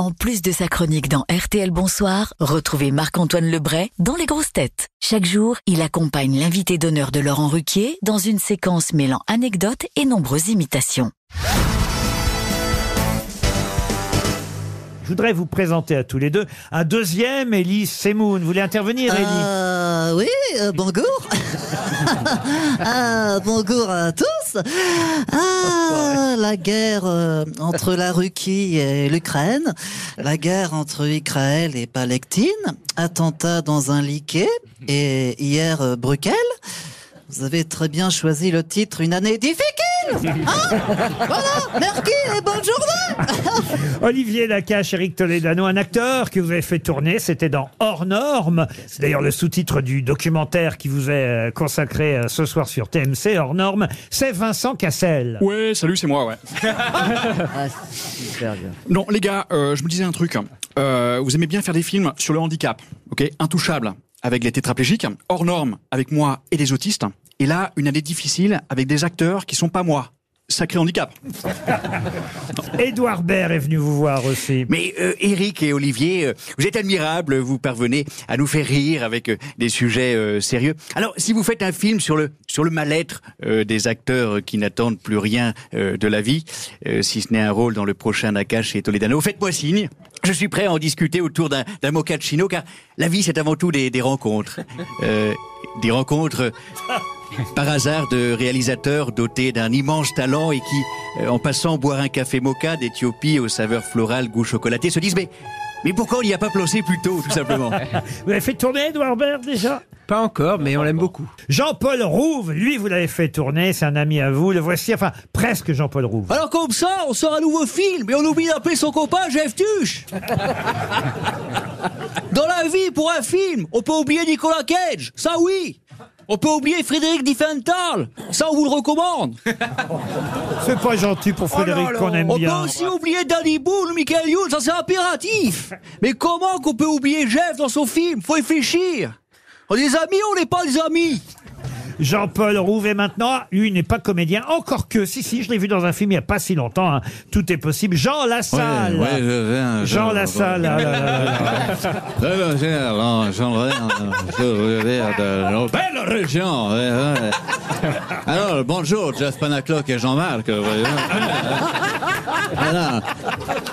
En plus de sa chronique dans RTL Bonsoir, retrouvez Marc-Antoine Lebray dans Les Grosses Têtes. Chaque jour, il accompagne l'invité d'honneur de Laurent Ruquier dans une séquence mêlant anecdotes et nombreuses imitations. Je voudrais vous présenter à tous les deux un deuxième Élise Semoun. Vous voulez intervenir, Élise Euh, oui, euh, bonjour. ah, bonjour à tous. Ah, la guerre euh, entre la Russie et l'Ukraine, la guerre entre Israël et Palestine, attentat dans un liquet et hier euh, Bruxelles. Vous avez très bien choisi le titre Une année difficile. Hein voilà, merci et bonne journée. Olivier Lacache, Eric Toledano, un acteur que vous avez fait tourner, c'était dans Hors Normes. C'est d'ailleurs le sous-titre du documentaire qui vous est euh, consacré euh, ce soir sur TMC, Hors Normes. C'est Vincent Cassel. Ouais, salut, c'est moi, ouais. Non, les gars, euh, je me disais un truc. Euh, vous aimez bien faire des films sur le handicap, ok? Intouchable, avec les tétraplégiques, hors normes, avec moi et les autistes. Et là, une année difficile avec des acteurs qui sont pas moi. Sacré handicap. Édouard Baird est venu vous voir aussi. Mais euh, Eric et Olivier, euh, vous êtes admirables, vous parvenez à nous faire rire avec euh, des sujets euh, sérieux. Alors, si vous faites un film sur le sur le mal-être euh, des acteurs qui n'attendent plus rien euh, de la vie, euh, si ce n'est un rôle dans le prochain Nakash et Toledano, faites-moi signe. Je suis prêt à en discuter autour d'un d'un mochaccino, car la vie c'est avant tout des, des rencontres, Euh, des rencontres par hasard de réalisateurs dotés d'un immense talent et qui, euh, en passant boire un café mocha d'Éthiopie aux saveurs florales goût chocolaté, se disent mais, mais pourquoi on n'y a pas placé plus tôt, tout simplement? Vous avez fait tourner Édouard Baird déjà? Pas encore, mais on l'aime beaucoup. Jean-Paul Rouve, lui, vous l'avez fait tourner, c'est un ami à vous. Le voici, enfin, presque Jean-Paul Rouve. Alors comme ça, on sort un nouveau film et on oublie d'appeler son copain Jeff Tuche. Dans la vie, pour un film, on peut oublier Nicolas Cage, ça oui. On peut oublier Frédéric Diffenthal, ça on vous le recommande. C'est pas gentil pour Frédéric qu'on aime On bien. peut aussi oublier Danny Boone, Michael Youn, ça c'est impératif. Mais comment qu'on peut oublier Jeff dans son film? Faut réfléchir. On est des amis, on n'est pas des amis. Jean-Paul Rouve est maintenant, lui n'est pas comédien, encore que, si, si, je l'ai vu dans un film il n'y a pas si longtemps, hein. tout est possible. Jean Lassalle. Ouais, ouais, je viens, je- Jean Lassalle. ah là, là, là, là. J'ai- alors, J'aimerais je dire, de nos belles régions. ouais, ouais. Alors, bonjour, Jeff Panaclock et Jean-Marc.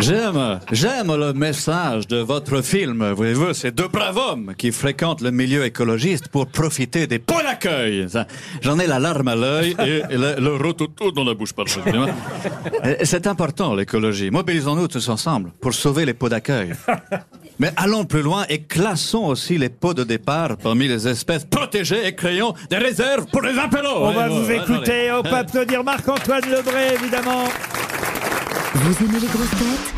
J'aime, j'aime le message de votre film. Voyez-vous, ces deux braves hommes qui fréquentent le milieu écologiste pour profiter des pots d'accueil. Ça, J'en ai la larme à l'œil et, et le, le rototo dans la bouche, pardon. Euh, C'est important, l'écologie. Mobilisons-nous tous ensemble pour sauver les pots d'accueil. Mais allons plus loin et classons aussi les pots de départ parmi les espèces protégées et créons des réserves pour les apéros. On va Ouais, vous ouais, écouter, on peut applaudir Marc-Antoine Lebré, évidemment. Vous aimez les grosses têtes?